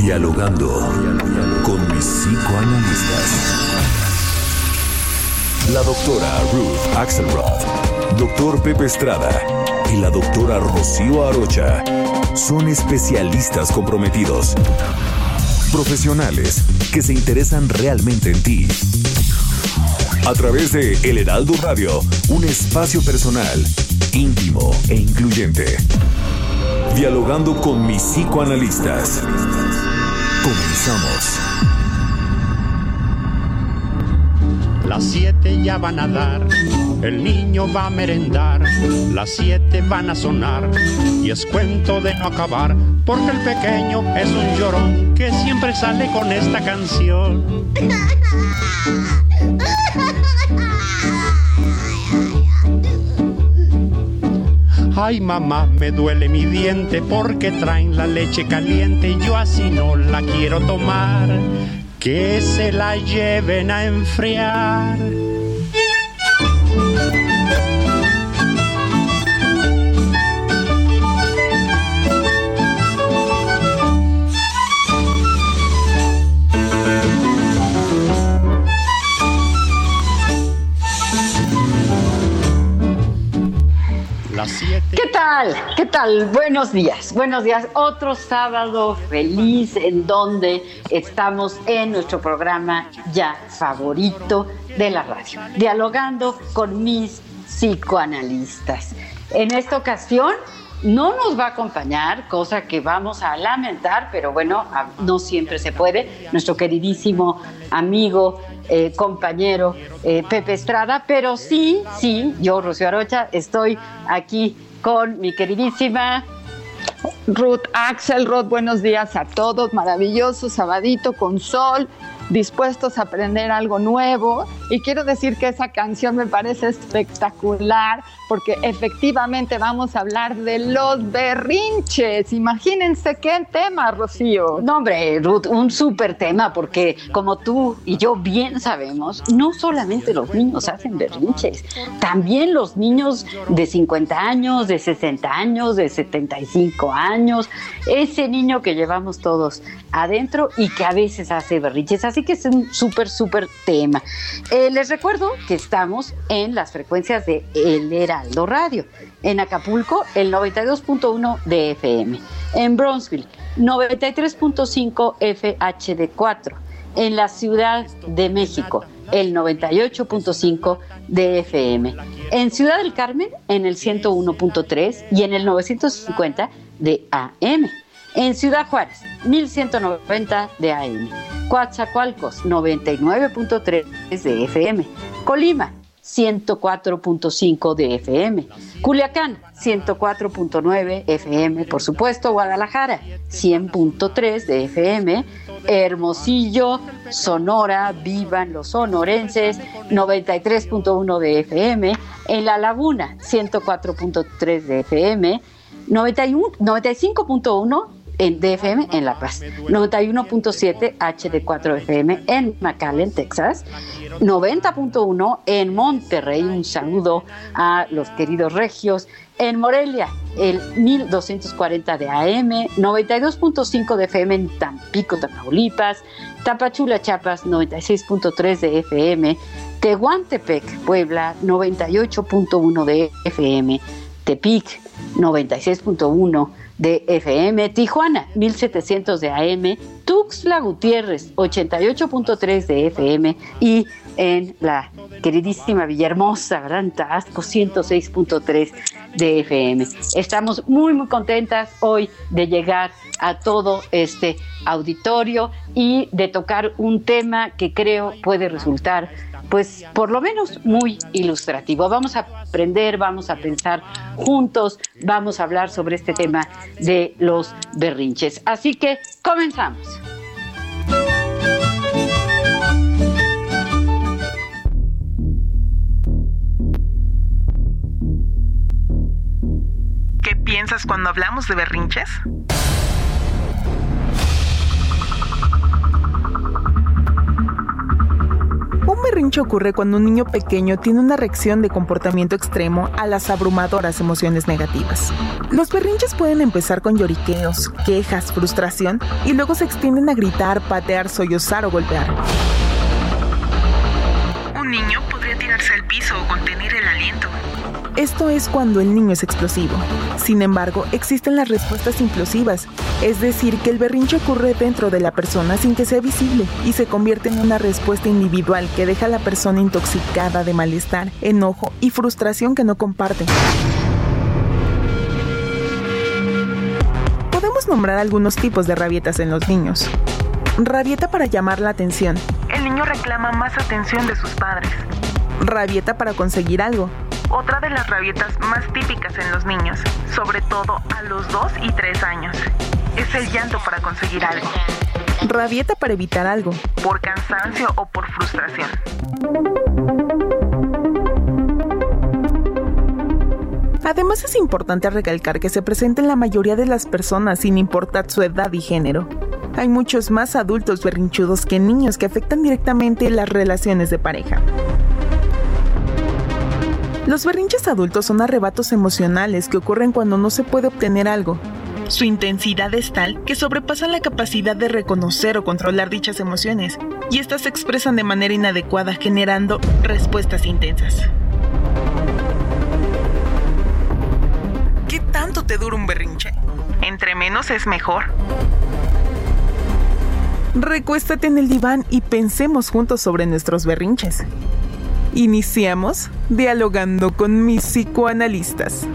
Dialogando con mis psicoanalistas. La doctora Ruth Axelrod, doctor Pepe Estrada y la doctora Rocío Arocha son especialistas comprometidos. Profesionales que se interesan realmente en ti. A través de El Heraldo Radio, un espacio personal, íntimo e incluyente. Dialogando con mis psicoanalistas. Comenzamos. Las siete ya van a dar, el niño va a merendar, las siete van a sonar y es cuento de no acabar, porque el pequeño es un llorón que siempre sale con esta canción. Ay mamá, me duele mi diente porque traen la leche caliente y yo así no la quiero tomar. Que se la lleven a enfriar. ¿Qué tal? ¿Qué tal? Buenos días. Buenos días. Otro sábado feliz en donde estamos en nuestro programa ya favorito de la radio, dialogando con mis psicoanalistas. En esta ocasión no nos va a acompañar, cosa que vamos a lamentar, pero bueno, no siempre se puede, nuestro queridísimo amigo, eh, compañero eh, Pepe Estrada, pero sí, sí, yo, Rocío Arocha, estoy aquí con mi queridísima Ruth Axelrod, buenos días a todos, maravilloso sabadito con sol, dispuestos a aprender algo nuevo. Y quiero decir que esa canción me parece espectacular porque efectivamente vamos a hablar de los berrinches. Imagínense qué tema, Rocío. No, hombre, Ruth, un súper tema, porque como tú y yo bien sabemos, no solamente los niños hacen berrinches, también los niños de 50 años, de 60 años, de 75 años, ese niño que llevamos todos adentro y que a veces hace berrinches. Así que es un súper, súper tema. Eh, les recuerdo que estamos en las frecuencias de El Heraldo Radio. En Acapulco, el 92.1 de FM. En Bronzeville, 93.5 FHD4. En la Ciudad de México, el 98.5 de FM. En Ciudad del Carmen, en el 101.3 y en el 950 de AM. En Ciudad Juárez, 1190 de AM. Coatzacoalcos, 99.3 de FM. Colima, 104.5 de FM. Culiacán, 104.9 FM, por supuesto. Guadalajara, 100.3 de FM. Hermosillo, Sonora, vivan los sonorenses, 93.1 de FM. En La Laguna, 104.3 de FM. 91 95.1 en DFM en La Paz, 91.7 HD4 FM en McAllen, Texas, 90.1 en Monterrey, un saludo a los queridos regios, en Morelia, el 1240 de AM, 92.5 de FM en Tampico, Tamaulipas, Tapachula, Chiapas, 96.3 de FM, Tehuantepec, Puebla, 98.1 de FM, Tepic, 96.1 de FM, Tijuana 1700 de AM, Tuxtla Gutiérrez 88.3 de FM y en la queridísima Villahermosa, ¿verdad? Tabasco 106.3 de FM. Estamos muy, muy contentas hoy de llegar a todo este auditorio y de tocar un tema que creo puede resultar pues por lo menos muy ilustrativo. Vamos a aprender, vamos a pensar juntos, vamos a hablar sobre este tema de los berrinches. Así que comenzamos. ¿Qué piensas cuando hablamos de berrinches? Un berrinche ocurre cuando un niño pequeño tiene una reacción de comportamiento extremo a las abrumadoras emociones negativas. Los berrinches pueden empezar con lloriqueos, quejas, frustración y luego se extienden a gritar, patear, sollozar o golpear. Un niño podría tirarse al piso o contener el. Esto es cuando el niño es explosivo. Sin embargo, existen las respuestas implosivas, es decir, que el berrinche ocurre dentro de la persona sin que sea visible y se convierte en una respuesta individual que deja a la persona intoxicada de malestar, enojo y frustración que no comparte. Podemos nombrar algunos tipos de rabietas en los niños. Rabieta para llamar la atención. El niño reclama más atención de sus padres. Rabieta para conseguir algo. Otra de las rabietas más típicas en los niños, sobre todo a los 2 y 3 años, es el llanto para conseguir algo. Rabieta para evitar algo, por cansancio o por frustración. Además es importante recalcar que se presenta en la mayoría de las personas sin importar su edad y género. Hay muchos más adultos berrinchudos que niños que afectan directamente las relaciones de pareja. Los berrinches adultos son arrebatos emocionales que ocurren cuando no se puede obtener algo. Su intensidad es tal que sobrepasan la capacidad de reconocer o controlar dichas emociones, y estas se expresan de manera inadecuada generando respuestas intensas. ¿Qué tanto te dura un berrinche? Entre menos es mejor. Recuéstate en el diván y pensemos juntos sobre nuestros berrinches. Iniciamos dialogando con mis psicoanalistas.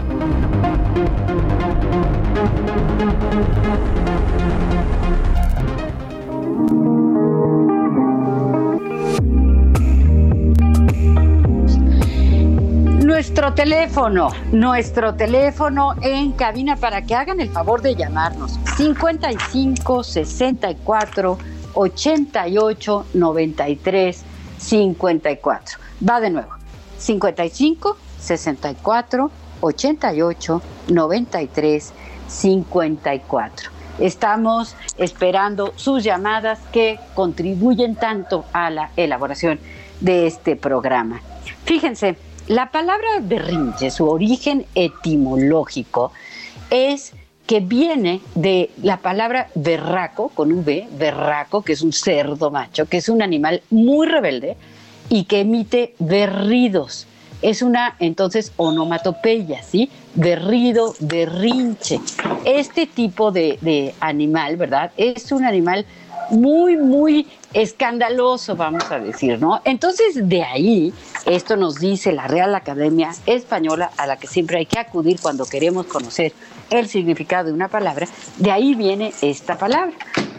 Nuestro teléfono, nuestro teléfono en cabina para que hagan el favor de llamarnos 55 64 88 93 54. Va de nuevo. 55 64 88 93 54. Estamos esperando sus llamadas que contribuyen tanto a la elaboración de este programa. Fíjense, la palabra berrinche, su origen etimológico, es que viene de la palabra berraco, con B, berraco, que es un cerdo macho, que es un animal muy rebelde, y que emite berridos. Es una, entonces, onomatopeya, ¿sí? Berrido, berrinche. Este tipo de, de animal, ¿verdad? Es un animal muy, muy escandaloso, vamos a decir, ¿no? Entonces, de ahí, esto nos dice la Real Academia Española, a la que siempre hay que acudir cuando queremos conocer el significado de una palabra, de ahí viene esta palabra.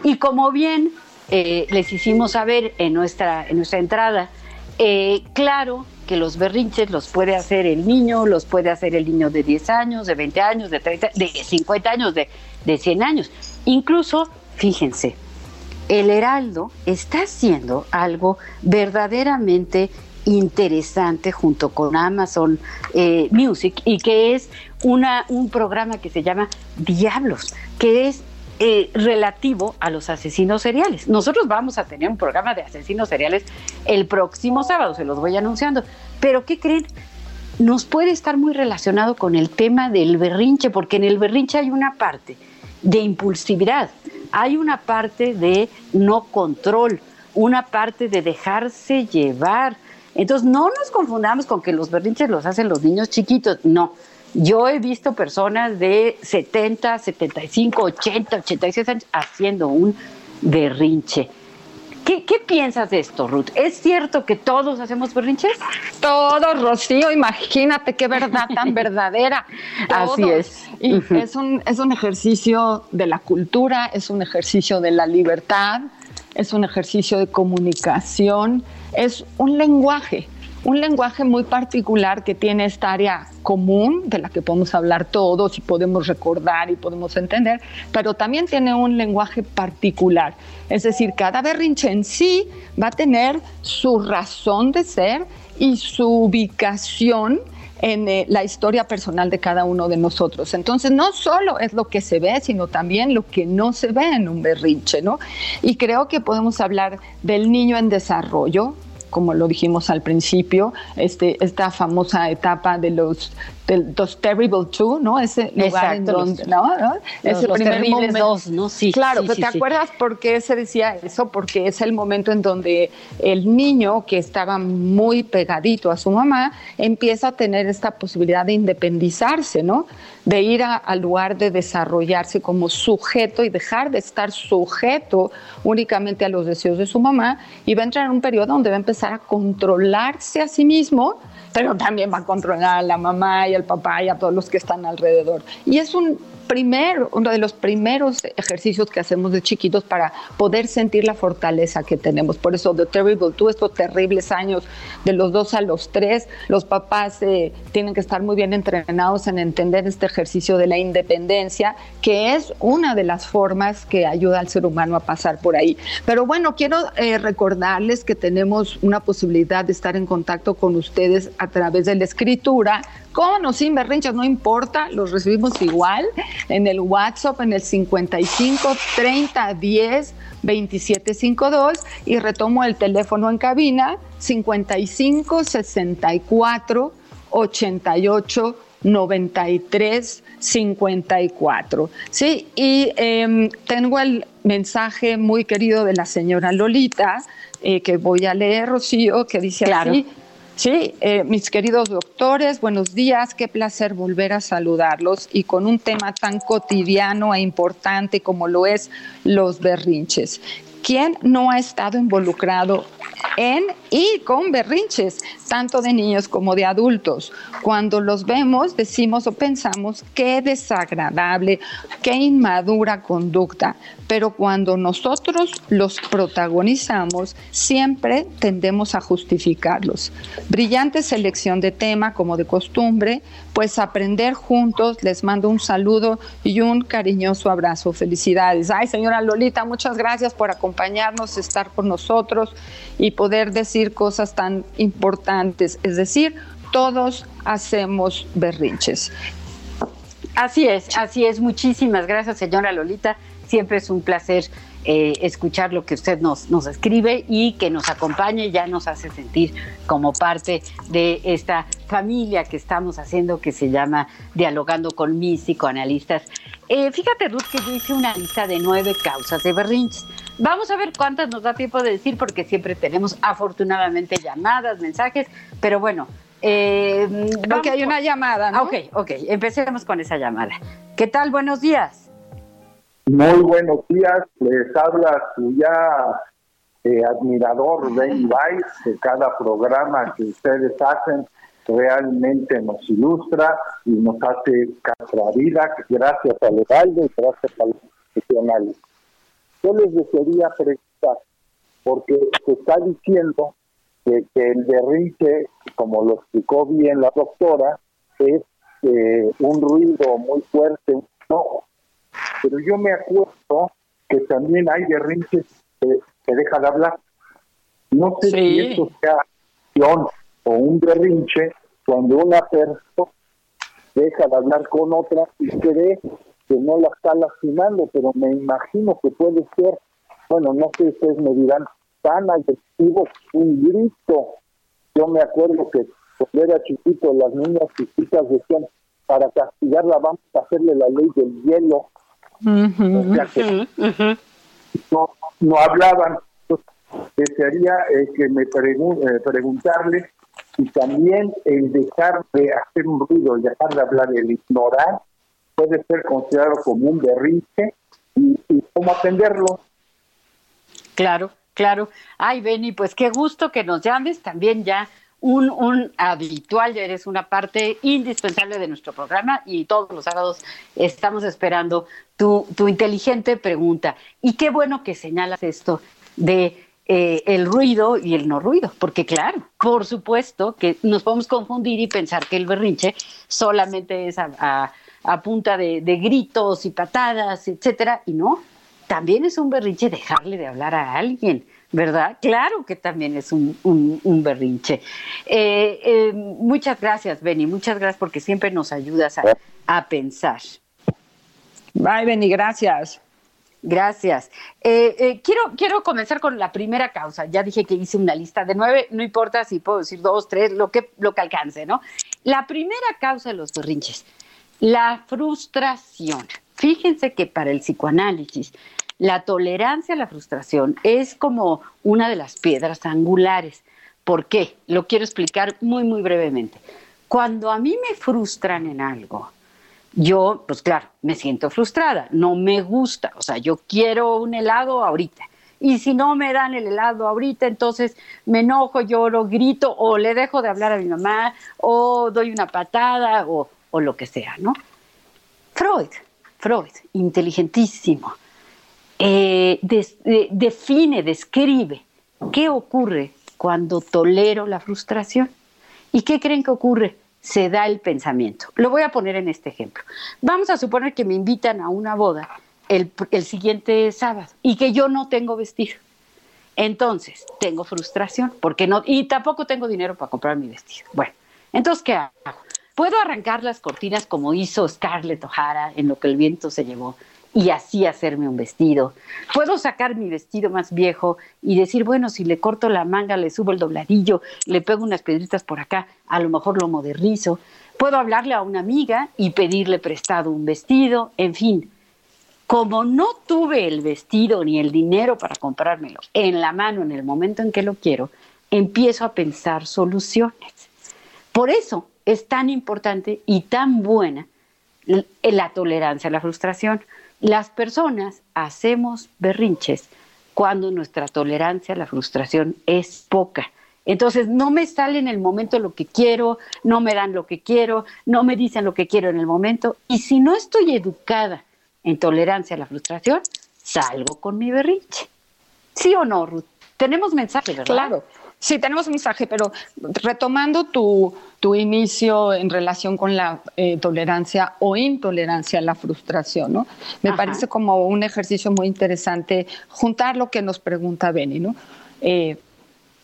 Y como bien eh, les hicimos saber en nuestra, en nuestra entrada, eh, claro que los berrinches los puede hacer el niño, los puede hacer el niño de 10 años, de 20 años, de 30, de 50 años, de, de 100 años. Incluso, fíjense, el Heraldo está haciendo algo verdaderamente interesante junto con Amazon eh, Music y que es una, un programa que se llama Diablos, que es eh, relativo a los asesinos seriales. Nosotros vamos a tener un programa de asesinos seriales el próximo sábado, se los voy anunciando. Pero ¿qué creen? Nos puede estar muy relacionado con el tema del berrinche, porque en el berrinche hay una parte de impulsividad, hay una parte de no control, una parte de dejarse llevar. Entonces no nos confundamos con que los berrinches los hacen los niños chiquitos, no yo he visto personas de 70, 75, 80, 86 años haciendo un berrinche. ¿Qué, piensas de esto, Ruth? ¿Es cierto que todos hacemos berrinches? Todos, Rocío, imagínate qué verdad tan verdadera. Así es. Y es, un, es un ejercicio de la cultura, es un ejercicio de la libertad, es un ejercicio de comunicación, es un lenguaje un lenguaje muy particular que tiene esta área común de la que podemos hablar todos y podemos recordar y podemos entender, pero también tiene un lenguaje particular. Es decir, cada berrinche en sí va a tener su razón de ser y su ubicación en eh, la historia personal de cada uno de nosotros. Entonces, no solo es lo que se ve, sino también lo que no se ve en un berrinche, ¿no? Y creo que podemos hablar del niño en desarrollo, como lo dijimos al principio, este, esta famosa etapa de los los Terrible Two, ¿no? Ese lugar en donde, ¿no? Ese primer momento. Dos, ¿no? Sí. Claro, pero ¿te acuerdas por qué se decía eso? Porque es el momento en donde el niño que estaba muy pegadito a su mamá empieza a tener esta posibilidad de independizarse, ¿no? De ir al lugar de desarrollarse como sujeto y dejar de estar sujeto únicamente a los deseos de su mamá y va a entrar en un periodo donde va a empezar a controlarse a sí mismo pero también va a controlar a la mamá y al papá y a todos los que están alrededor. Y es un primer, uno de los primeros ejercicios que hacemos de chiquitos para poder sentir la fortaleza que tenemos. Por eso, The Terrible Two, estos terribles años de los dos a los tres, los papás eh, tienen que estar muy bien entrenados en entender este ejercicio de la independencia, que es una de las formas que ayuda al ser humano a pasar por ahí. Pero bueno, quiero eh, recordarles que tenemos una posibilidad de estar en contacto con ustedes a través de la escritura con o sin berrinches, no importa, los recibimos igual en el WhatsApp en el 55 30 10 27 52 y retomo el teléfono en cabina 55 64 88 93 54. Sí, y em, tengo el mensaje muy querido de la señora Lolita, eh, que voy a leer, Rocío, que dice así. Sí, eh, mis queridos doctores, buenos días, qué placer volver a saludarlos y con un tema tan cotidiano e importante como lo es los berrinches. ¿Quién no ha estado involucrado en y con berrinches, tanto de niños como de adultos. Cuando los vemos, decimos o pensamos qué desagradable, qué inmadura conducta, pero cuando nosotros los protagonizamos, siempre tendemos a justificarlos. Brillante selección de tema, como de costumbre, pues aprender juntos, les mando un saludo y un cariñoso abrazo. Felicidades. Ay, señora Lolita, muchas gracias por acompañarnos, estar con nosotros y poder decir cosas tan importantes. Es decir, todos hacemos berrinches. Así es, así es. Muchísimas gracias, señora Lolita. Siempre es un placer eh, escuchar lo que usted nos, nos escribe y que nos acompañe, ya nos hace sentir como parte de esta familia que estamos haciendo que se llama Dialogando con mis psicoanalistas. Eh, fíjate, Ruth, que yo hice una lista de nueve causas de berrinches. Vamos a ver cuántas nos da tiempo de decir, porque siempre tenemos afortunadamente llamadas, mensajes, pero bueno. Eh, que hay una llamada, ¿no? Ok, ok, empecemos con esa llamada. ¿Qué tal? Buenos días. Muy buenos días, les habla su ya eh, admirador Ben Weiss, de cada programa que ustedes hacen realmente nos ilustra y nos hace nuestra vida, gracias al Heraldo y gracias a los profesionales. Yo les desearía preguntar, porque se está diciendo que, el derriche, como lo explicó bien la doctora, es eh, un ruido muy fuerte, no, pero yo me acuerdo que también hay derrinches que, que dejan de hablar. No sé si esto sea o un berrinche cuando una persona deja de hablar con otra y cree que no la está lastimando, pero me imagino que puede ser, bueno, no sé si ustedes me dirán, tan agresivo, un grito. Yo me acuerdo que cuando era chiquito, las niñas chiquitas decían, para castigarla vamos a hacerle la ley del hielo. No, no hablaban. desearía eh, que me eh, preguntarle y también el dejar de hacer un ruido, el dejar de hablar, el ignorar, puede ser considerado como un berrinche y, cómo atenderlo. Claro, claro. Ay, Benny, pues qué gusto que nos llames. También ya un, un habitual, eres una parte indispensable de nuestro programa y todos los sábados estamos esperando tu, tu inteligente pregunta. Y qué bueno que señalas esto de eh, el ruido y el no ruido, porque claro, por supuesto que nos podemos confundir y pensar que el berrinche solamente es a, punta de, gritos y patadas, etcétera, y no, también es un berrinche dejarle de hablar a alguien, ¿verdad? Claro que también es un, un, berrinche. Eh, eh, muchas gracias, Benny, muchas gracias porque siempre nos ayudas a, a pensar. Bye, Benny, gracias. Gracias. Eh, eh, quiero, quiero comenzar con la primera causa. Ya dije que hice una lista de nueve, no importa si puedo decir dos, tres, lo que, lo que alcance, ¿no? La primera causa de los berrinches, la frustración. Fíjense que para el psicoanálisis, la tolerancia a la frustración es como una de las piedras angulares. ¿Por qué? Lo quiero explicar muy, muy brevemente. Cuando a mí me frustran en algo, yo, pues claro, me siento frustrada, no me gusta, o sea, yo quiero un helado ahorita. Y si no me dan el helado ahorita, entonces me enojo, lloro, grito, o le dejo de hablar a mi mamá, o doy una patada, o, lo que sea, ¿no? Freud, Freud, inteligentísimo, eh, define, describe qué ocurre cuando tolero la frustración. ¿Y qué creen que ocurre? se da el pensamiento. Lo voy a poner en este ejemplo. Vamos a suponer que me invitan a una boda el, siguiente sábado y que yo no tengo vestido. Entonces, tengo frustración porque no, y tampoco tengo dinero para comprar mi vestido. Bueno, entonces, ¿qué hago? Puedo arrancar las cortinas como hizo Scarlett O'Hara en lo que el viento se llevó y así hacerme un vestido. Puedo sacar mi vestido más viejo y decir, bueno, si le corto la manga, le subo el dobladillo, le pego unas piedritas por acá, a lo mejor lo modernizo. Puedo hablarle a una amiga y pedirle prestado un vestido, en fin. Como no tuve el vestido ni el dinero para comprármelo en la mano en el momento en que lo quiero, empiezo a pensar soluciones. Por eso es tan importante y tan buena la tolerancia a la frustración las personas hacemos berrinches cuando nuestra tolerancia a la frustración es poca. Entonces no me sale en el momento lo que quiero, no me dan lo que quiero, no me dicen lo que quiero en el momento. Y si no estoy educada en tolerancia a la frustración, salgo con mi berrinche. ¿Sí o no, Ruth? Tenemos mensaje, ¿verdad? Claro. Sí, tenemos un mensaje, pero retomando tu, tu inicio en relación con la eh, tolerancia o intolerancia a la frustración, ¿no? Me parece como un ejercicio muy interesante juntar lo que nos pregunta Benny, ¿no? Eh,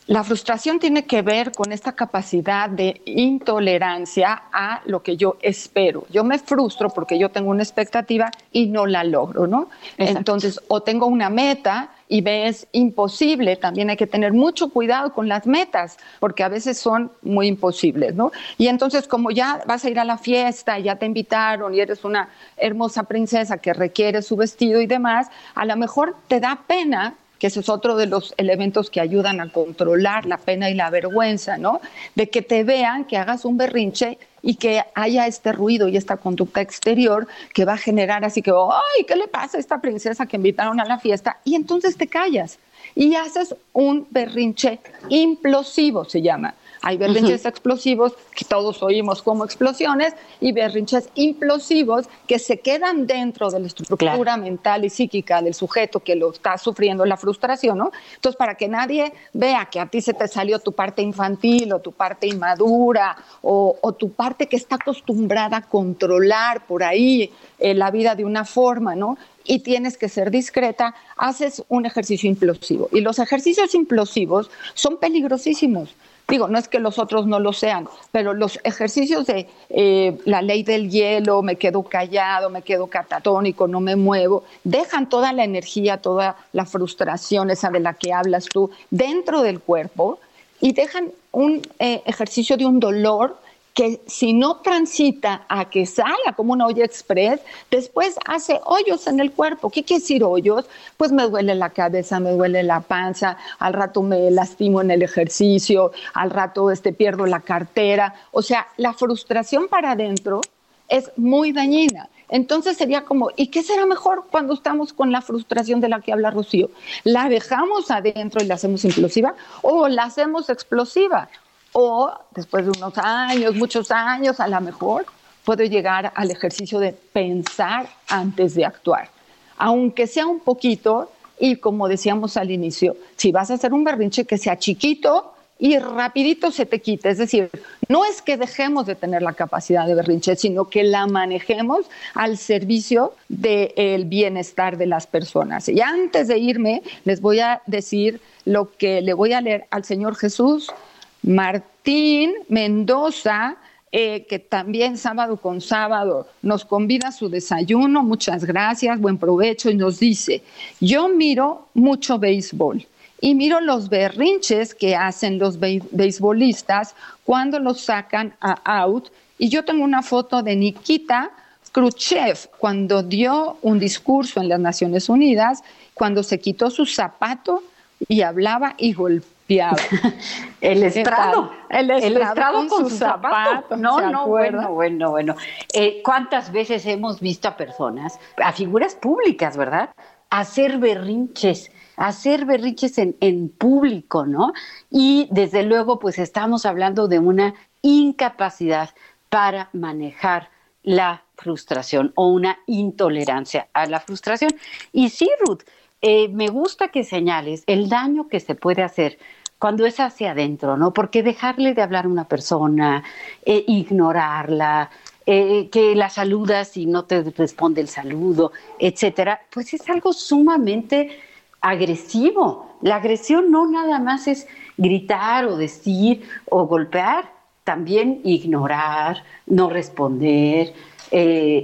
la frustración tiene que ver con esta capacidad de intolerancia a lo que yo espero. Yo me frustro porque yo tengo una expectativa y no la logro, ¿no? Entonces, o tengo una meta y ves imposible, también hay que tener mucho cuidado con las metas, porque a veces son muy imposibles, ¿no? Y entonces, como ya vas a ir a la fiesta, ya te invitaron y eres una hermosa princesa que requiere su vestido y demás, a lo mejor te da pena que ese es otro de los elementos que ayudan a controlar la pena y la vergüenza, ¿no? De que te vean, que hagas un berrinche y que haya este ruido y esta conducta exterior que va a generar así que, ay, ¿qué le pasa a esta princesa que invitaron a la fiesta? Y entonces te callas y haces un berrinche implosivo, se llama. Hay berrinches explosivos que todos oímos como explosiones y berrinches implosivos que se quedan dentro de la estructura mental y psíquica del sujeto que lo está sufriendo la frustración, ¿no? Entonces, para que nadie vea que a ti se te salió tu parte infantil o tu parte inmadura o, tu parte que está acostumbrada a controlar por ahí eh, la vida de una forma, ¿no? y tienes que ser discreta, haces un ejercicio implosivo. Y los ejercicios implosivos son peligrosísimos Digo, no es que los otros no lo sean, pero los ejercicios de eh, la ley del hielo, me quedo callado, me quedo catatónico, no me muevo, dejan toda la energía, toda la frustración, esa de la que hablas tú, dentro del cuerpo y dejan un eh, ejercicio de un dolor que si no transita a que salga como una olla express, después hace hoyos en el cuerpo. ¿Qué quiere decir hoyos? Pues me duele la cabeza, me duele la panza, al rato me lastimo en el ejercicio, al rato este, pierdo la cartera. O sea, la frustración para adentro es muy dañina. Entonces sería como, ¿y qué será mejor cuando estamos con la frustración de la que habla Rocío? ¿La dejamos adentro y la hacemos implosiva o la hacemos explosiva? O después de unos años, muchos años, a lo mejor puedo llegar al ejercicio de pensar antes de actuar. Aunque sea un poquito, y como decíamos al inicio, si vas a hacer un berrinche que sea chiquito y rapidito se te quite. Es decir, no es que dejemos de tener la capacidad de berrinche, sino que la manejemos al servicio del bienestar de las personas. Y antes de irme, les voy a decir lo que le voy a leer al Señor Jesús Martín Mendoza, eh, que también sábado con sábado nos convida a su desayuno. Muchas gracias, buen provecho. Y nos dice, yo miro mucho béisbol y miro los berrinches que hacen los beisbolistas cuando los sacan a out. Y yo tengo una foto de Nikita Khrushchev cuando dio un discurso en las Naciones Unidas, cuando se quitó su zapato y hablaba y golpeaba el estrado, el estrado, con, su zapato. No, no, bueno, bueno, bueno. Eh, ¿Cuántas veces hemos visto a personas, a figuras públicas, verdad? Hacer berrinches, hacer berrinches en, en público, ¿no? Y desde luego, pues estamos hablando de una incapacidad para manejar la frustración o una intolerancia a la frustración. Y sí, Ruth, eh, me gusta que señales el daño que se puede hacer cuando es hacia adentro, ¿no? Porque dejarle de hablar a una persona, eh, ignorarla, eh, que la saludas y no te responde el saludo, etcétera, pues es algo sumamente agresivo. La agresión no nada más es gritar o decir o golpear, también ignorar, no responder,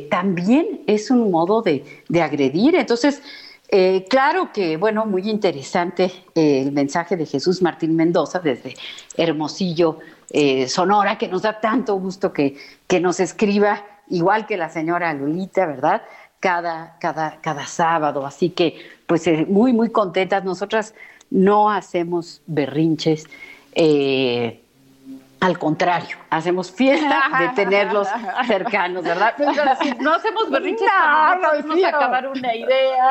también es un modo de, de agredir. Entonces, eh, claro que, bueno, muy interesante eh, el mensaje de Jesús Martín Mendoza desde Hermosillo, eh, Sonora, que nos da tanto gusto que, que, nos escriba, igual que la señora Lulita, ¿verdad? Cada, cada, cada sábado. Así que, pues, muy, muy contentas. Nosotras no hacemos berrinches. Al contrario, hacemos fiesta de tenerlos cercanos, ¿verdad? no hacemos berrinches cuando no podemos acabar una idea,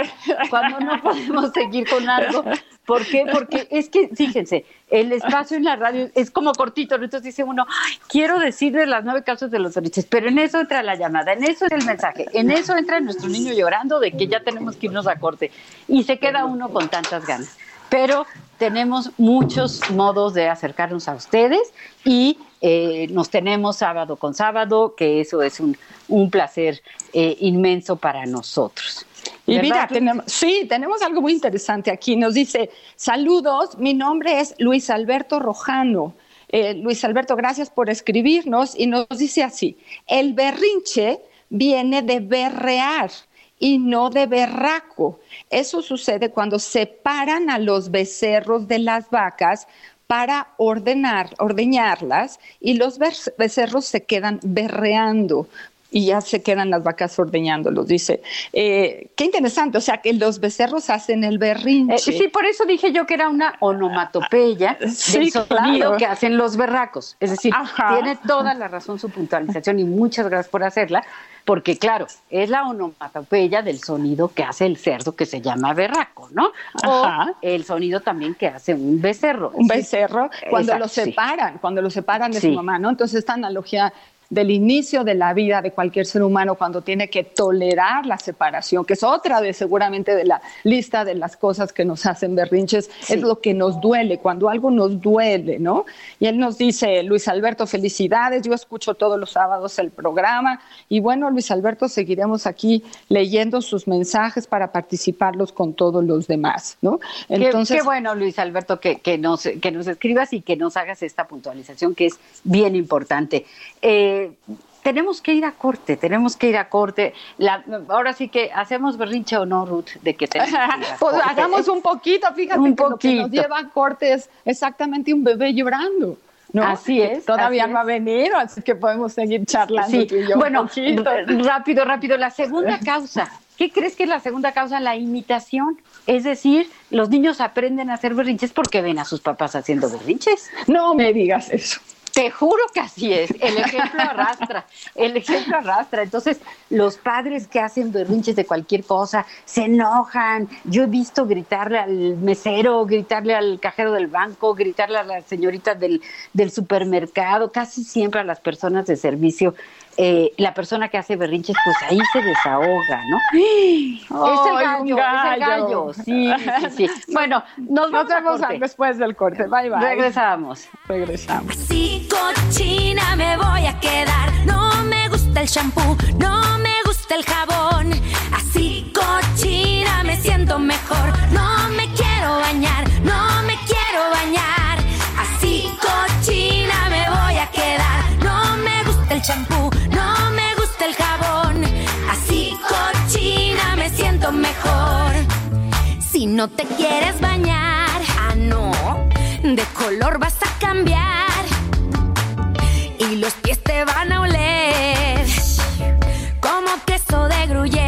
cuando no podemos seguir con algo. ¿Por qué? Porque es que, fíjense, el espacio en la radio es como cortito, entonces dice uno, quiero decir de las nueve casos de los berrinches, pero en eso entra la llamada, en eso es el mensaje, en eso entra nuestro niño llorando de que ya tenemos que irnos a corte y se queda uno con tantas ganas pero tenemos muchos modos de acercarnos a ustedes y eh, nos tenemos sábado con sábado, que eso es un, un placer eh, inmenso para nosotros. Y mira, tenemos, sí, tenemos algo muy interesante aquí. Nos dice, saludos, mi nombre es Luis Alberto Rojano. Eh, Luis Alberto, gracias por escribirnos y nos dice así, el berrinche viene de berrear y no de berraco. Eso sucede cuando separan a los becerros de las vacas para ordenar, ordeñarlas y los becerros se quedan berreando y ya se quedan las vacas ordeñándolos, dice. Eh, qué interesante, o sea, que los becerros hacen el berrinche. Eh, sí, por eso dije yo que era una onomatopeya del sonido que hacen los berracos. Es decir, tiene toda la razón su puntualización y muchas gracias por hacerla, porque claro, es la onomatopeya del sonido que hace el cerdo que se llama berraco, ¿no? O el sonido también que hace un becerro. Un becerro, cuando lo separan, cuando lo separan de su mamá, ¿no? Entonces esta analogía del inicio de la vida de cualquier ser humano cuando tiene que tolerar la separación, que es otra de seguramente de la lista de las cosas que nos hacen berrinches, es lo que nos duele, cuando algo nos duele, ¿no? Y él nos dice, Luis Alberto, felicidades, yo escucho todos los sábados el programa y bueno, Luis Alberto, seguiremos aquí leyendo sus mensajes para participarlos con todos los demás, ¿no? Entonces, qué, bueno, Luis Alberto, que, que, nos, que nos escribas y que nos hagas esta puntualización que es bien importante. Eh, tenemos que ir a corte, tenemos que ir a corte. ahora sí que hacemos berrinche o no, Ruth, de que tenemos pues hagamos un poquito, fíjate un que lo que nos lleva a corte es exactamente un bebé llorando. ¿no? Así es. Todavía no ha venido, así que podemos seguir charlando. bueno, rápido, rápido. La segunda causa. ¿Qué crees que es la segunda causa? La imitación. Es decir, los niños aprenden a hacer berrinches porque ven a sus papás haciendo berrinches. No me digas eso. Te juro que así es. El ejemplo arrastra. El ejemplo arrastra. Entonces, los padres que hacen berrinches de cualquier cosa se enojan. Yo he visto gritarle al mesero, gritarle al cajero del banco, gritarle a las señoritas del, del supermercado, casi siempre a las personas de servicio eh, la persona que hace berrinches, pues ahí se desahoga, ¿no? es el gallo, es el gallo. Sí, sí, sí. Bueno, nos, vemos después del corte. Bye, bye. Regresamos. Regresamos. Así cochina me voy a quedar. No me gusta el shampoo, no me gusta el jabón. Así cochina me siento mejor. No me quiero bañar, no me quiero bañar. Me gusta el champú mejor. Si no te quieres bañar, ah no, de color vas a cambiar. Y los pies te van a oler como queso de gruyer.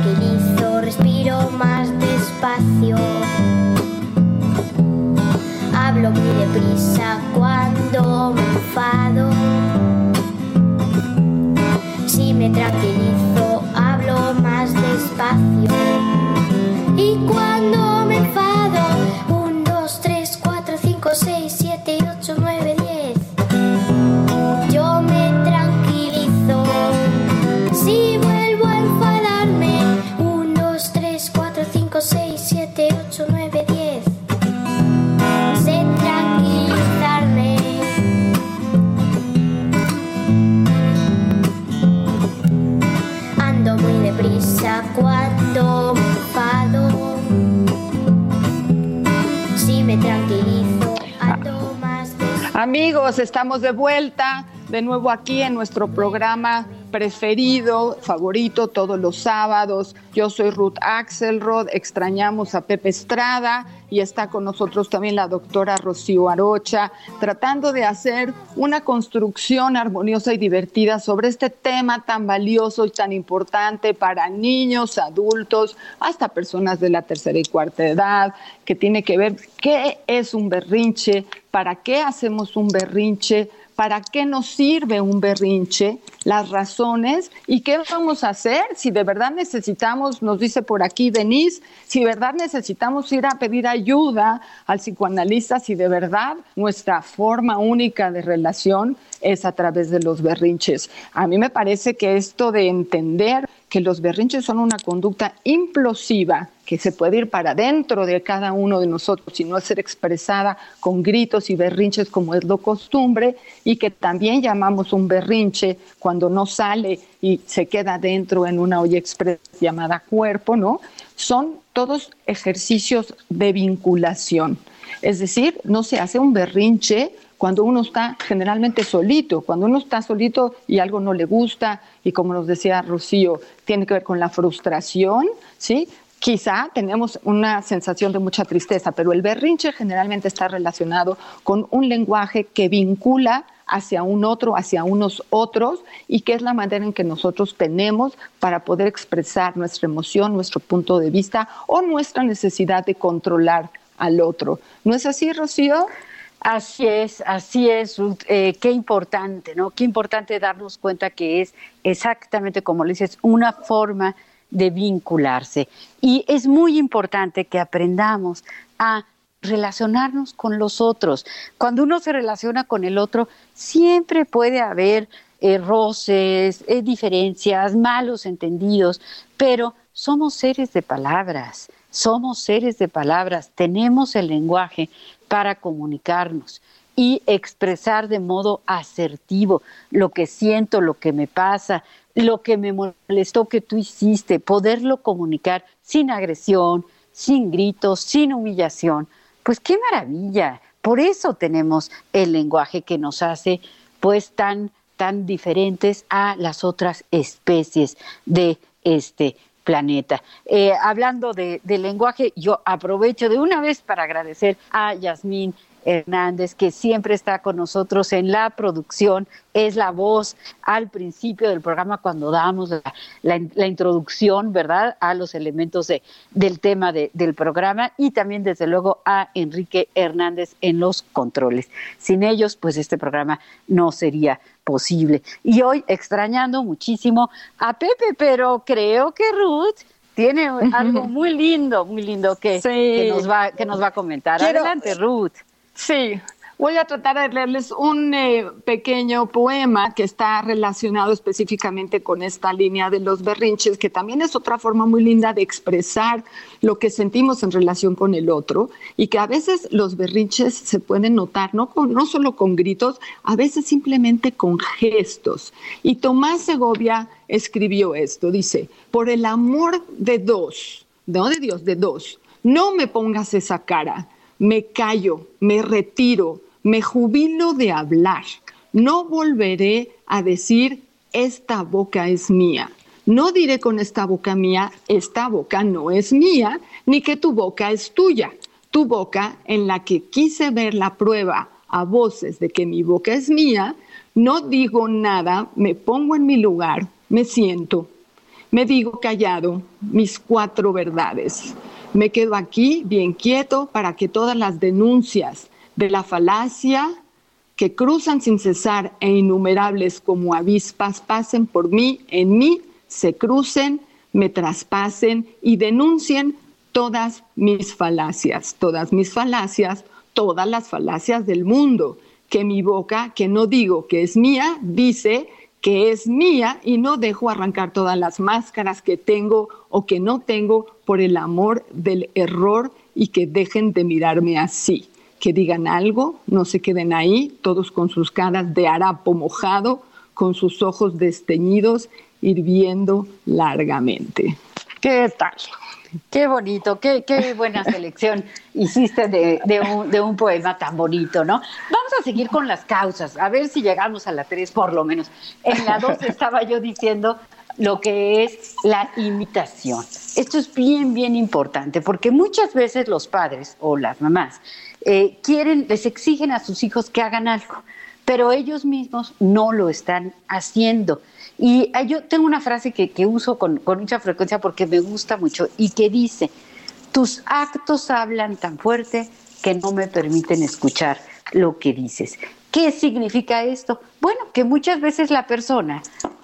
Tranquilizo, respiro más despacio. Hablo muy deprisa cuando me enfado si me tranquilizo, hablo más despacio. Y cuando Amigos, estamos de vuelta de nuevo aquí en nuestro programa preferido, favorito, todos los sábados. Yo soy Ruth Axelrod, extrañamos a Pepe Estrada y está con nosotros también la doctora Rocío Arocha, tratando de hacer una construcción armoniosa y divertida sobre este tema tan valioso y tan importante para niños, adultos, hasta personas de la tercera y cuarta edad, que tiene que ver qué es un berrinche, para qué hacemos un berrinche, para qué nos sirve un berrinche, las razones. Y qué vamos a hacer si de verdad necesitamos, nos dice por aquí Denise, si de verdad necesitamos ir a pedir ayuda al psicoanalista, si de verdad nuestra forma única de relación es a través de los berrinches. A mí me parece que esto de entender que los berrinches son una conducta implosiva que se puede ir para dentro de cada uno de nosotros y no ser expresada con gritos y berrinches como es lo costumbre y que también llamamos un berrinche cuando no sale y se queda dentro en una olla express llamada cuerpo, ¿no? Son todos ejercicios de vinculación. Es decir, no se hace un berrinche cuando uno está generalmente solito, cuando uno está solito y algo no le gusta, y como nos decía Rocío, tiene que ver con la frustración, ¿sí? Quizá tenemos una sensación de mucha tristeza, pero el berrinche generalmente está relacionado con un lenguaje que vincula hacia un otro, hacia unos otros, y que es la manera en que nosotros tenemos para poder expresar nuestra emoción, nuestro punto de vista o nuestra necesidad de controlar al otro. ¿No es así, Rocío? Así es, así es, eh, qué importante, ¿no? Qué importante darnos cuenta que es exactamente como le dices, una forma de vincularse. Y es muy importante que aprendamos a relacionarnos con los otros. Cuando uno se relaciona con el otro, siempre puede haber eh, roces, eh, diferencias, malos entendidos, pero somos seres de palabras, somos seres de palabras, tenemos el lenguaje para comunicarnos y expresar de modo asertivo lo que siento, lo que me pasa, lo que me molestó que tú hiciste, poderlo comunicar sin agresión, sin gritos, sin humillación. Pues qué maravilla. Por eso tenemos el lenguaje que nos hace pues tan tan diferentes a las otras especies de este Eh, hablando de, de, lenguaje, yo aprovecho de una vez para agradecer a Yasmín Hernández, que siempre está con nosotros en la producción, es la voz al principio del programa cuando damos la, introducción, ¿verdad?, a los elementos de, del tema del programa y también, desde luego, a Enrique Hernández en los controles. Sin ellos, pues este programa no sería posible. Y hoy, extrañando muchísimo a Pepe, pero creo que Ruth tiene algo muy lindo, muy lindo que, que, nos, va, que nos va a comentar. Adelante, Ruth. Sí, voy a tratar de leerles un eh, pequeño poema que está relacionado específicamente con esta línea de los berrinches, que también es otra forma muy linda de expresar lo que sentimos en relación con el otro y que a veces los berrinches se pueden notar no, no solo con gritos, a veces simplemente con gestos. Y Tomás Segovia escribió esto, dice, por el amor de dos, no de Dios, de dos, no me pongas esa cara me callo, me retiro, me jubilo de hablar. No volveré a decir, esta boca es mía. No diré con esta boca mía, esta boca no es mía, ni que tu boca es tuya. Tu boca en la que quise ver la prueba a voces de que mi boca es mía, no digo nada, me pongo en mi lugar, me siento, me digo callado mis cuatro verdades. Me quedo aquí bien quieto para que todas las denuncias de la falacia que cruzan sin cesar e innumerables como avispas pasen por mí, en mí, se crucen, me traspasen y denuncien todas mis falacias, todas mis falacias, todas las falacias del mundo, que mi boca, que no digo que es mía, dice que es mía y no dejo arrancar todas las máscaras que tengo o que no tengo por el amor del error y que dejen de mirarme así, que digan algo, no se queden ahí, todos con sus caras de harapo mojado, con sus ojos desteñidos, hirviendo largamente. ¿Qué tal? Qué bonito, qué, qué buena selección hiciste de, de, un, de, un, poema tan bonito, ¿no? Vamos a seguir con las causas, a ver si llegamos a la tres por lo menos. En la dos estaba yo diciendo lo que es la imitación. Esto es bien, bien importante, porque muchas veces los padres o las mamás eh, quieren, les exigen a sus hijos que hagan algo, pero ellos mismos no lo están haciendo. Y ah, yo tengo una frase que, uso con, mucha frecuencia porque me gusta mucho y que dice, tus actos hablan tan fuerte que no me permiten escuchar lo que dices. ¿Qué significa esto? Bueno, que muchas veces la persona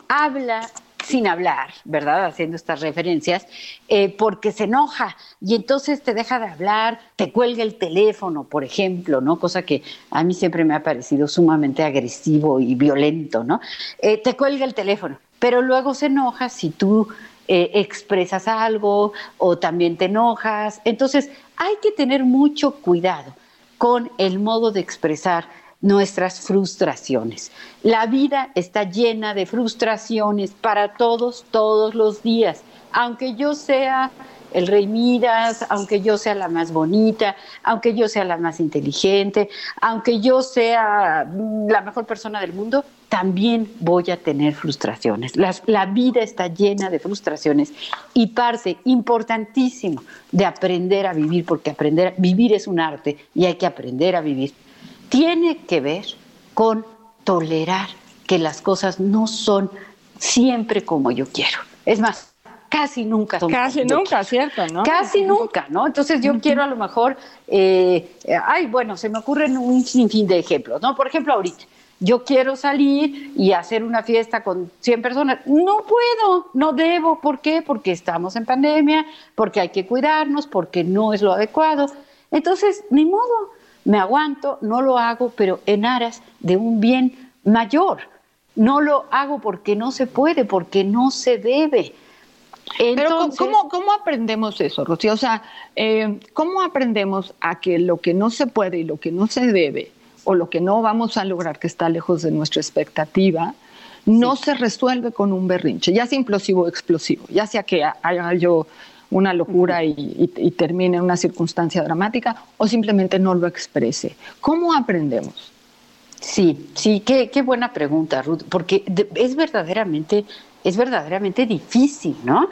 habla sin hablar, ¿verdad? Haciendo estas referencias, eh, porque se enoja y entonces te deja de hablar, te cuelga el teléfono, por ejemplo, ¿no? Cosa que a mí siempre me ha parecido sumamente agresivo y violento, ¿no? Eh, te cuelga el teléfono, pero luego se enoja si tú eh, expresas algo o también te enojas. Entonces, hay que tener mucho cuidado con el modo de expresar nuestras frustraciones. La vida está llena de frustraciones para todos, todos los días. Aunque yo sea el rey Midas, aunque yo sea la más bonita, aunque yo sea la más inteligente, aunque yo sea la mejor persona del mundo, también voy a tener frustraciones. la vida está llena de frustraciones y parte importantísimo de aprender a vivir, porque aprender a vivir es un arte y hay que aprender a vivir tiene que ver con tolerar que las cosas no son siempre como yo quiero. Es más, casi nunca son Casi nunca, ¿cierto? ¿no? Casi nunca, ¿no? Entonces yo quiero a lo mejor, eh, ay, bueno, se me ocurren un sinfín de ejemplos, ¿no? Por ejemplo, ahorita, yo quiero salir y hacer una fiesta con 100 personas. No puedo, no debo. ¿Por qué? Porque estamos en pandemia, porque hay que cuidarnos, porque no es lo adecuado. Entonces, ni modo, me aguanto, no lo hago, pero en aras de un bien mayor. No lo hago porque no se puede, porque no se debe. pero ¿cómo, ¿cómo, aprendemos eso, Rocío? O sea, eh, ¿cómo aprendemos a que lo que no se puede y lo que no se debe, o lo que no vamos a lograr, que está lejos de nuestra expectativa, no se resuelve con un berrinche, ya sea implosivo o explosivo, ya sea que haya yo una locura y, y, termine en una circunstancia dramática o simplemente no lo exprese. ¿Cómo aprendemos? Sí, sí, qué, qué buena pregunta, Ruth, porque es verdaderamente, es verdaderamente difícil, ¿no?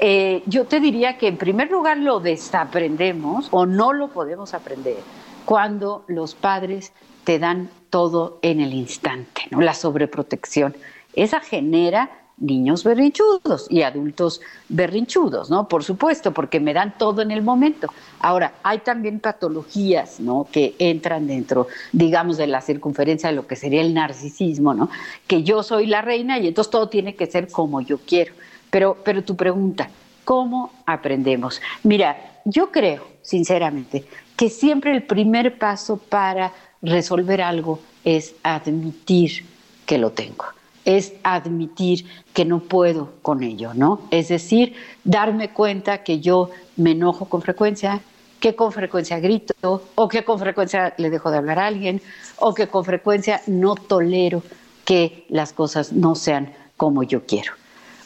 Eh, yo te diría que en primer lugar lo desaprendemos o no lo podemos aprender cuando los padres te dan todo en el instante, ¿no? La sobreprotección. Esa genera niños berrinchudos y adultos berrinchudos, ¿no? Por supuesto, porque me dan todo en el momento. Ahora, hay también patologías, ¿no? Que entran dentro, digamos, de la circunferencia de lo que sería el narcisismo, ¿no? Que yo soy la reina y entonces todo tiene que ser como yo quiero. Pero, pero tu pregunta, ¿cómo aprendemos? Mira, yo creo, sinceramente, que siempre el primer paso para resolver algo es admitir que lo tengo es admitir que no puedo con ello, ¿no? Es decir, darme cuenta que yo me enojo con frecuencia, que con frecuencia grito, o que con frecuencia le dejo de hablar a alguien, o que con frecuencia no tolero que las cosas no sean como yo quiero.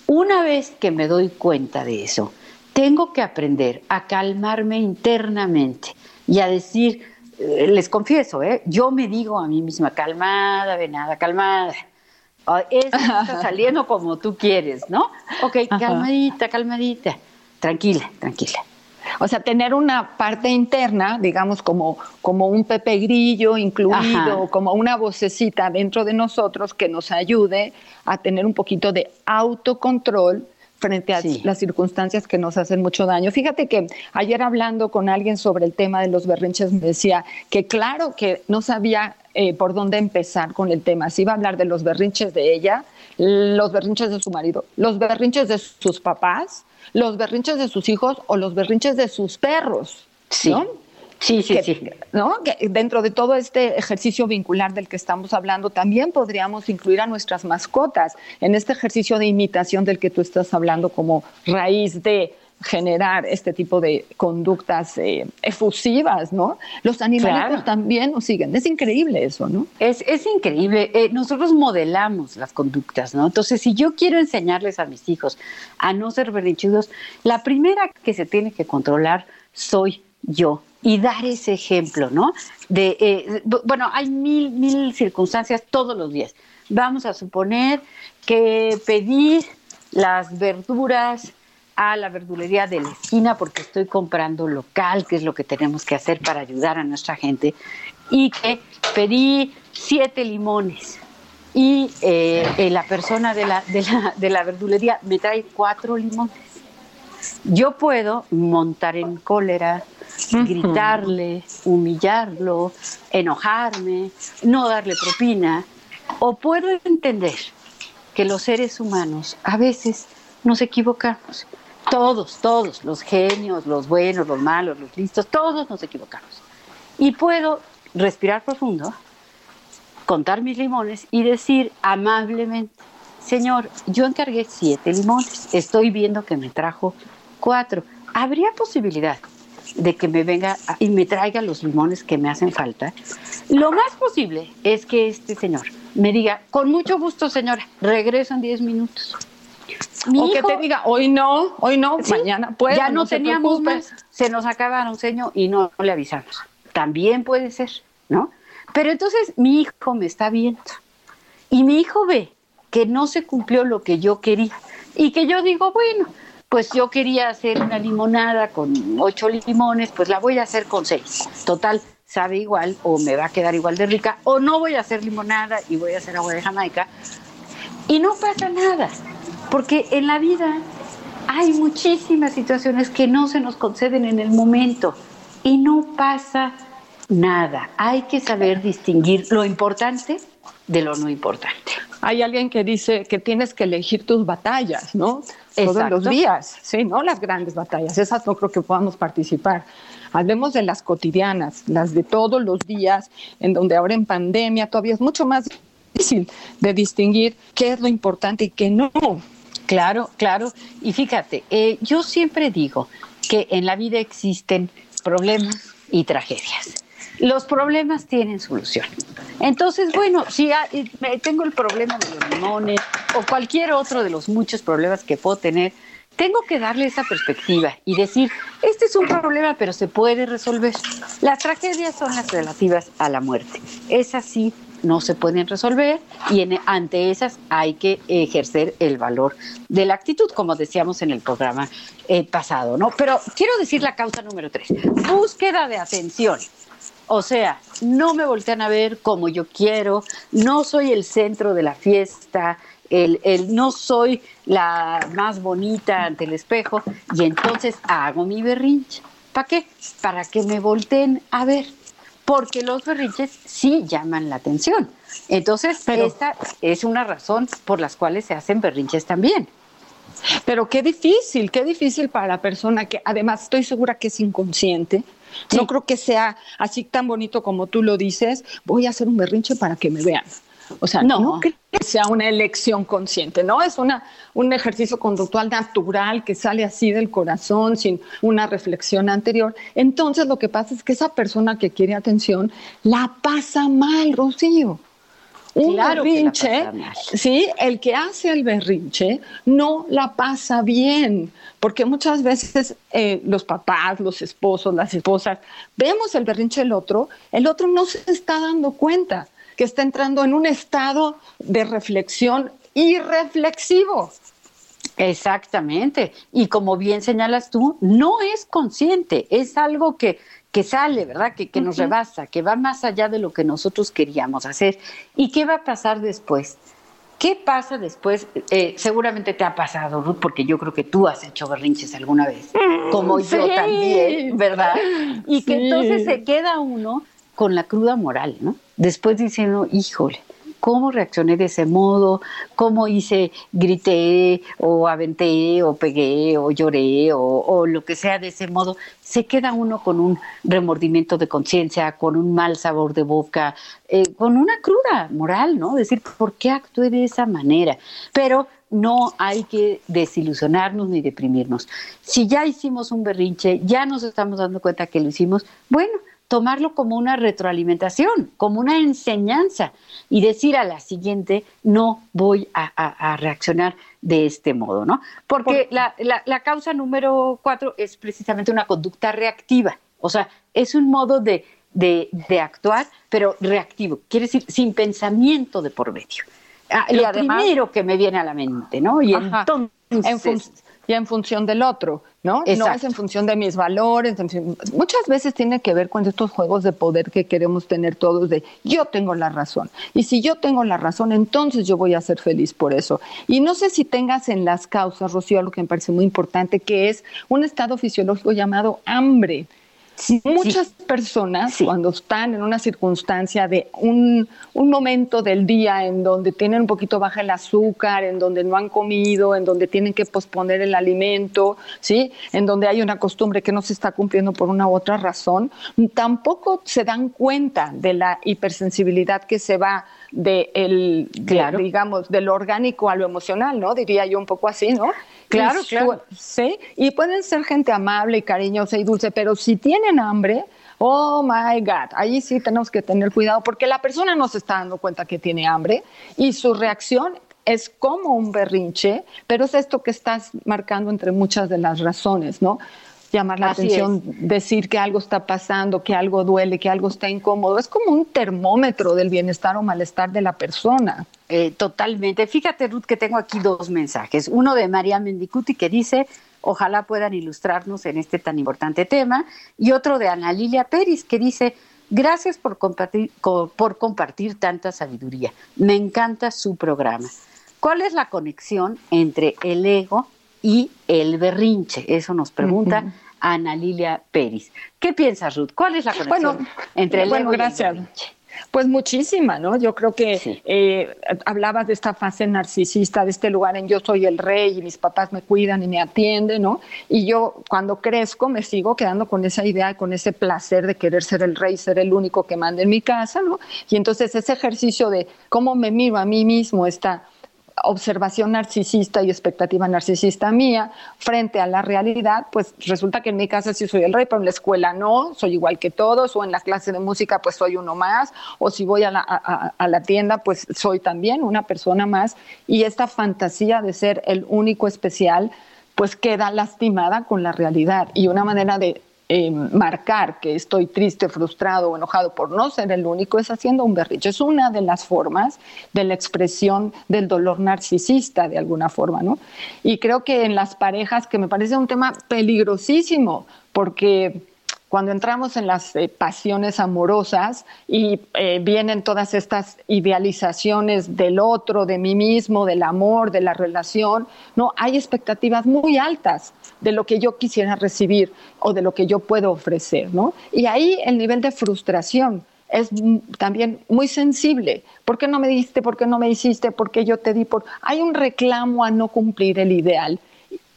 Una vez que me doy cuenta de eso, tengo que aprender a calmarme internamente y a decir, eh, les confieso, ¿eh? yo me digo a mí misma, calmada, venada, calmada esto está saliendo como tú quieres, ¿no? Ok, calmadita, calmadita, tranquila, tranquila. O sea, tener una parte interna, digamos, como, como un Pepe Grillo incluido, como una vocecita dentro de nosotros que nos ayude a tener un poquito de autocontrol frente a las circunstancias que nos hacen mucho daño. Fíjate que ayer hablando con alguien sobre el tema de los berrinches me decía que claro que no sabía eh, por dónde empezar con el tema. Si iba a hablar de los berrinches de ella, los berrinches de su marido, los berrinches de sus papás, los berrinches de sus hijos o los berrinches de sus perros. Sí. Sí, sí, sí. ¿no? dentro de todo este ejercicio vincular del que estamos hablando, también podríamos incluir a nuestras mascotas en este ejercicio de imitación del que tú estás hablando como raíz de generar este tipo de conductas eh, efusivas, ¿no? Los animales también nos siguen. Es increíble eso, ¿no? Es, es increíble. Eh, nosotros modelamos las conductas, ¿no? Entonces, si yo quiero enseñarles a mis hijos a no ser berrinchudos, la primera que se tiene que controlar soy yo y dar ese ejemplo, ¿no? De, eh, bueno, hay mil, mil circunstancias todos los días. Vamos a suponer que pedí las verduras a la verdulería de la esquina porque estoy comprando local, que es lo que tenemos que hacer para ayudar a nuestra gente, y que pedí siete limones y eh, eh, la persona de la, de, la, de la verdulería me trae cuatro limones. Yo puedo montar en cólera, gritarle, humillarlo, enojarme, no darle propina, o puedo entender que los seres humanos a veces nos equivocamos todos, todos, los genios, los buenos, los malos, los listos, todos nos equivocamos. Y puedo respirar profundo, contar mis limones y decir amablemente, Señor, yo encargué siete limones, estoy viendo que me trajo cuatro. ¿Habría posibilidad de que me venga y me traiga los limones que me hacen falta? Lo más posible es que este señor me diga, con mucho gusto, señora, regreso en diez minutos o que te diga, hoy no, hoy no, mañana puede. Ya no, teníamos más, se nos acabaron, señor, y no, le avisamos. También puede ser, ¿no? Pero entonces mi hijo me está viendo y mi hijo ve que no se cumplió lo que yo quería y que yo digo, bueno, pues yo quería hacer una limonada con ocho limones, pues la voy a hacer con seis. Total, sabe igual o me va a quedar igual de rica o no voy a hacer limonada y voy a hacer agua de Jamaica y no pasa nada. Porque en la vida hay muchísimas situaciones que no se nos conceden en el momento y no pasa nada. Hay que saber distinguir lo importante de lo no importante. Hay alguien que dice que tienes que elegir tus batallas, ¿no? Todos los días, sí, no las grandes batallas, esas no creo que podamos participar. Hablemos de las cotidianas, las de todos los días, en donde ahora en pandemia todavía es mucho más difícil de distinguir qué es lo importante y qué no. Claro, claro. Y fíjate, eh, yo siempre digo que en la vida existen problemas y tragedias. Los problemas tienen solución. Entonces, bueno, si tengo el problema de los limones o cualquier otro de los muchos problemas que puedo tener, tengo que darle esa perspectiva y decir, este es un problema, pero se puede resolver. Las tragedias son las relativas a la muerte. Esas sí no se pueden resolver y ante esas hay que ejercer el valor de la actitud, como decíamos en el programa eh, pasado, ¿no? Pero quiero decir la causa número tres, búsqueda de atención. O sea, no me voltean a ver como yo quiero, no soy el centro de la fiesta, el, el, no soy la más bonita ante el espejo y entonces hago mi berrinche. ¿Para qué? Para que me volteen a ver porque los berrinches sí llaman la atención. Entonces, esta es una razón por las cuales se hacen berrinches también. Pero qué difícil, qué difícil para la persona que además estoy segura que es inconsciente. No creo que sea así tan bonito como tú lo dices, voy a hacer un berrinche para que me vean. O sea, no, creo que sea una elección consciente, ¿no? Es una, un ejercicio conductual natural que sale así del corazón, sin una reflexión anterior. Entonces, lo que pasa es que esa persona que quiere atención la pasa mal, Rocío. Un berrinche, sí, el que hace el berrinche no la pasa bien, porque muchas veces eh, los papás, los esposos, las esposas, vemos el berrinche del otro, el otro no se está dando cuenta que está entrando en un estado de reflexión irreflexivo. Exactamente. Y como bien señalas tú, no es consciente, es algo que, que sale, ¿verdad? Que, que nos rebasa, que va más allá de lo que nosotros queríamos hacer. ¿Y qué va a pasar después? ¿Qué pasa después? Eh, seguramente te ha pasado, Ruth, porque yo creo que tú has hecho berrinches alguna vez, como yo también, ¿verdad? Y que entonces se queda uno con la cruda moral, ¿no? Después diciendo, híjole, ¿cómo reaccioné de ese modo? ¿Cómo hice, grité o aventé o pegué o lloré o, lo que sea de ese modo? Se queda uno con un remordimiento de conciencia, con un mal sabor de boca, eh, con una cruda moral, ¿no? Decir, ¿por qué actué de esa manera? Pero no hay que desilusionarnos ni deprimirnos. Si ya hicimos un berrinche, ya nos estamos dando cuenta que lo hicimos, bueno, tomarlo como una retroalimentación, como una enseñanza y decir a la siguiente, no voy a, reaccionar de este modo, ¿no? Porque la, causa número cuatro es precisamente una conducta reactiva, o sea, es un modo de, actuar, pero reactivo, quiere decir sin pensamiento de por medio. Ah, lo primero que me viene a la mente, ¿no? Y entonces y en función del otro, ¿no? No es en función de mis valores. muchas veces tiene que ver con estos juegos de poder que queremos tener todos de yo tengo la razón. Y si yo tengo la razón, entonces yo voy a ser feliz por eso. Y no sé si tengas en las causas, Rocío, algo que me parece muy importante, que es un estado fisiológico llamado hambre. Muchas personas cuando están en una circunstancia de un, un, momento del día en donde tienen un poquito baja el azúcar, en donde no han comido, en donde tienen que posponer el alimento, ¿sí? en donde hay una costumbre que no se está cumpliendo por una u otra razón, tampoco se dan cuenta de la hipersensibilidad que se va de el, digamos, del orgánico a lo emocional, ¿no? Diría yo un poco así, ¿no? Claro, claro. Sí, y pueden ser gente amable y cariñosa y dulce, pero si tienen hambre, oh my God, ahí sí tenemos que tener cuidado porque la persona no se está dando cuenta que tiene hambre y su reacción es como un berrinche, pero es esto que estás marcando entre muchas de las razones, ¿no? Llamar la atención, decir que algo está pasando, que algo duele, que algo está incómodo. Es como un termómetro del bienestar o malestar de la persona. Eh, totalmente. Fíjate, Ruth, que tengo aquí dos mensajes. Uno de María Mendicuti que dice, ojalá puedan ilustrarnos en este tan importante tema. Y otro de Ana Lilia Pérez que dice, gracias por compartir, por compartir tanta sabiduría. Me encanta su programa. ¿Cuál es la conexión entre el ego y el berrinche? Eso nos pregunta Ana Lilia Pérez. ¿Qué piensas, Ruth? ¿Cuál es la conexión entre el ego y el berrinche? Pues muchísima, ¿no? Yo creo que eh, hablabas de esta fase narcisista, de este lugar en yo soy el rey y mis papás me cuidan y me atienden, ¿no? Y yo cuando crezco me sigo quedando con esa idea, con ese placer de querer ser el rey, ser el único que manda en mi casa, ¿no? Y entonces ese ejercicio de cómo me miro a mí mismo, esta observación narcisista y expectativa narcisista mía frente a la realidad, pues resulta que en mi casa sí soy el rey, pero en la escuela no, soy igual que todos, o en la clase de música pues soy uno más, o si voy a la, a, la tienda pues soy también una persona más, y esta fantasía de ser el único especial pues queda lastimada con la realidad y una manera de eh, marcar que estoy triste, frustrado o enojado por no ser el único es haciendo un berrinche. Es una de las formas de la expresión del dolor narcisista de alguna forma, ¿no? Y creo que en las parejas, que me parece un tema peligrosísimo, porque cuando entramos en las eh, pasiones amorosas y eh, vienen todas estas idealizaciones del otro, de mí mismo, del amor, de la relación, no hay expectativas muy altas de lo que yo quisiera recibir o de lo que yo puedo ofrecer, ¿no? Y ahí el nivel de frustración es también muy sensible. ¿Por qué no me diste? ¿Por qué no me hiciste? ¿Por qué yo te di? Por... Hay un reclamo a no cumplir el ideal.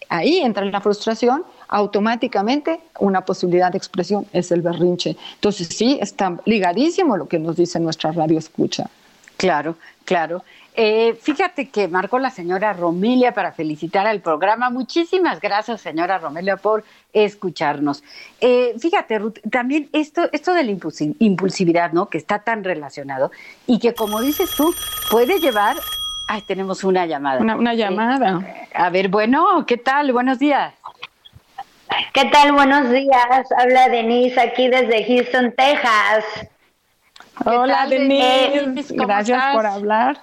Ahí entra la frustración automáticamente una posibilidad de expresión es el berrinche. Entonces sí, está ligadísimo lo que nos dice nuestra radio escucha. Claro, claro. Eh, fíjate que marcó la señora Romelia para felicitar al programa. Muchísimas gracias, señora Romelia, por escucharnos. Eh, fíjate, Ruth, también esto, esto de la impulsividad, ¿no? Que está tan relacionado y que, como dices tú, puede llevar. Ay, tenemos una llamada. Una, llamada. a ver, bueno, ¿qué tal? Buenos días. ¿Qué tal? Buenos días. Habla Denise aquí desde Houston, Texas. Hola Denise, gracias por hablar.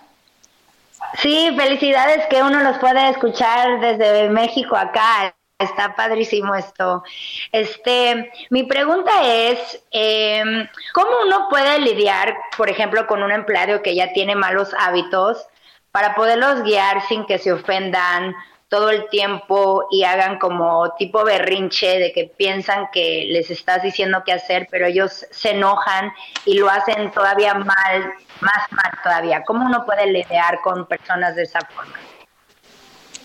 Sí, felicidades que uno los puede escuchar desde México acá. Está padrísimo esto. Este, mi pregunta es, em, ¿cómo uno puede lidiar, por ejemplo, con un empleado que ya tiene malos hábitos para poderlos guiar sin que se ofendan todo el tiempo y hagan como tipo berrinche de que piensan que les estás diciendo qué hacer, pero ellos se enojan y lo hacen todavía mal, más mal todavía. ¿Cómo uno puede lidiar con personas de esa forma?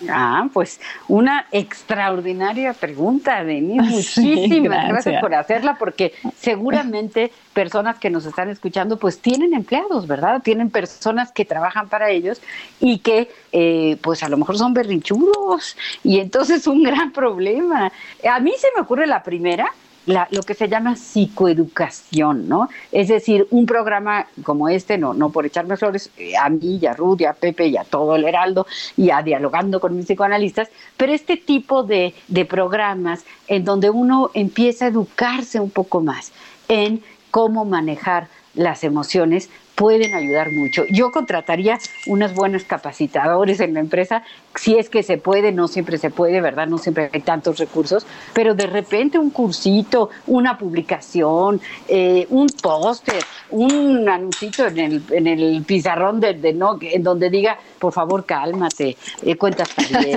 Ah, pues una extraordinaria pregunta, Denise. Muchísimas gracias. por hacerla, porque seguramente personas que nos están escuchando, pues tienen empleados, ¿verdad? Tienen personas que trabajan para ellos y que, eh, pues a lo mejor son berrinchudos y entonces es un gran problema. A mí se me ocurre la primera, lo que se llama psicoeducación, ¿no? Es decir, un programa como este, no, no por echarme flores, eh, a mí a Ruth y a Pepe y a todo el Heraldo y a dialogando con mis psicoanalistas, pero este tipo de, de programas en donde uno empieza a educarse un poco más en cómo manejar las emociones pueden ayudar mucho. Yo contrataría unos buenos capacitadores en la empresa, si es que se puede, no siempre se puede, ¿verdad? No siempre hay tantos recursos, pero de repente un cursito, una publicación, eh, un póster, un anuncito en el, en el pizarrón de, no, en donde diga, por favor, cálmate, eh, cuentas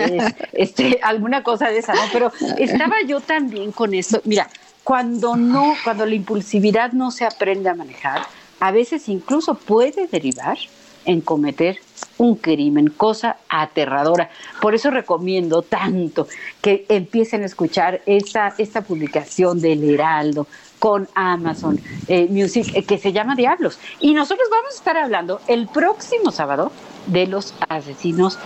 este, alguna cosa de esa, ¿no? Pero estaba yo también con eso, mira, cuando no, cuando la impulsividad no se aprende a manejar, a veces incluso puede derivar en cometer un crimen, cosa aterradora. Por eso recomiendo tanto que empiecen a escuchar esta, esta publicación del Heraldo con Amazon eh, Music eh, que se llama Diablos. Y nosotros vamos a estar hablando el próximo sábado de los asesinos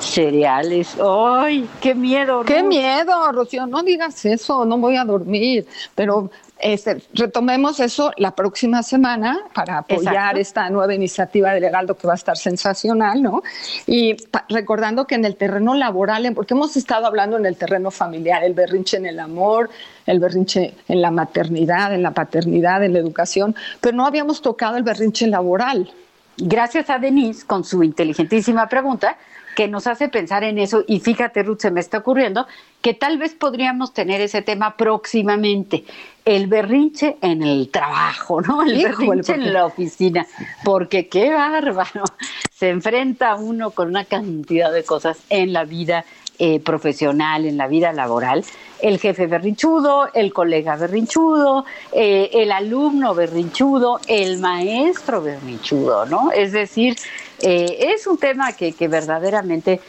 cereales. ¡Ay, qué miedo! ¡Qué miedo, Rocío! No digas eso, no voy a dormir. Pero este, retomemos eso la próxima semana para apoyar esta nueva iniciativa de Legaldo que va a estar sensacional, ¿no? Y recordando que en el terreno laboral, porque hemos estado hablando en el terreno familiar, el berrinche en el amor, el berrinche en la maternidad, en la paternidad, en la educación, pero no habíamos tocado el berrinche laboral. Gracias a Denise con su inteligentísima pregunta, que nos hace pensar en eso. Y fíjate, Ruth, se me está ocurriendo que tal vez podríamos tener ese tema próximamente. El berrinche en el trabajo, ¿no? El berrinche en la oficina. Porque qué bárbaro. Se enfrenta uno con una cantidad de cosas en la vida eh, profesional, en la vida laboral, el jefe berrinchudo, el colega berrinchudo, eh, el alumno berrinchudo, el maestro berrinchudo, ¿no? Es decir, eh, es un tema que, que verdaderamente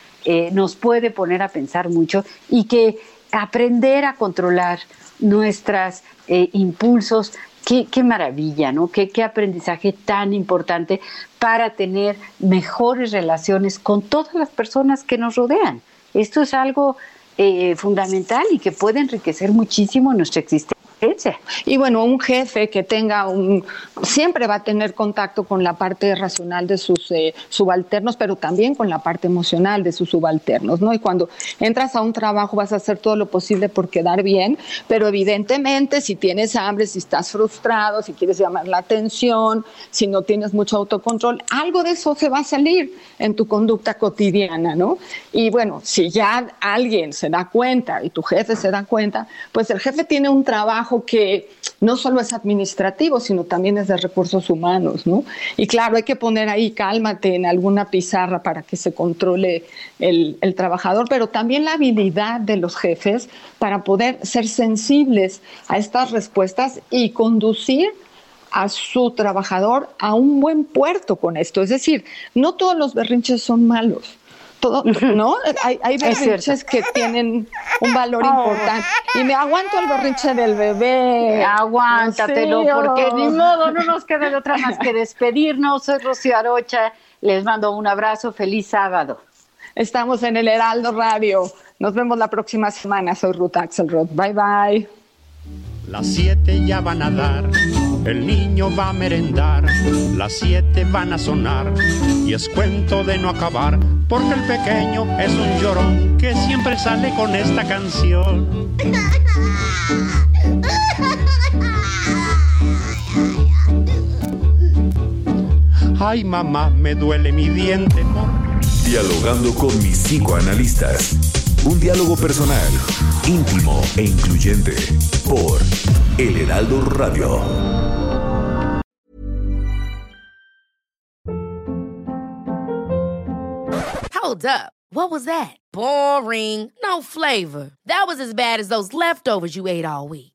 nos puede poner a pensar mucho y que aprender a controlar nuestros impulsos Qué, qué, maravilla, ¿no? Qué, qué, aprendizaje tan importante para tener mejores relaciones con todas las personas que nos rodean. Esto es algo eh, fundamental y que puede enriquecer muchísimo nuestra existencia. Y bueno, un jefe que tenga un, siempre va a tener contacto con la parte racional de sus eh, subalternos, pero también con la parte emocional de sus subalternos, ¿no? Y cuando entras a un trabajo vas a hacer todo lo posible por quedar bien, pero evidentemente si tienes hambre, si estás frustrado, si quieres llamar la atención, si no tienes mucho autocontrol, algo de eso se va a salir en tu conducta cotidiana, ¿no? Y bueno, si ya alguien se da cuenta y tu jefe se da cuenta, pues el jefe tiene un trabajo que no solo es administrativo, sino también es de recursos humanos, ¿no? Y claro, hay que poner ahí cálmate en alguna pizarra para que se controle el, el trabajador, pero también la habilidad de los jefes para poder ser sensibles a estas respuestas y conducir a su trabajador a un buen puerto con esto. Es decir, no todos los berrinches son malos. Todo, ¿no? Hay, hay berrinches que tienen un valor Oh. importante. Y me aguanto el berrinche del bebé. Aguántatelo, Sí, porque oh. ni modo, no nos queda de otra más que despedirnos. Soy Rocío Arocha, les mando un abrazo, feliz sábado. Estamos en el Heraldo Radio. Nos vemos la próxima semana. Soy Ruth Axelrod. Bye bye. Las siete ya van a dar, el niño va a merendar, las siete van a sonar y es cuento de no acabar, porque el pequeño es un llorón que siempre sale con esta canción. Ay mamá, me duele mi diente. Dialogando con mis psicoanalistas. Un diálogo personal, íntimo e incluyente. Por El Heraldo Radio. Hold up. What was that? Boring. No flavor. That was as bad as those leftovers you ate all week.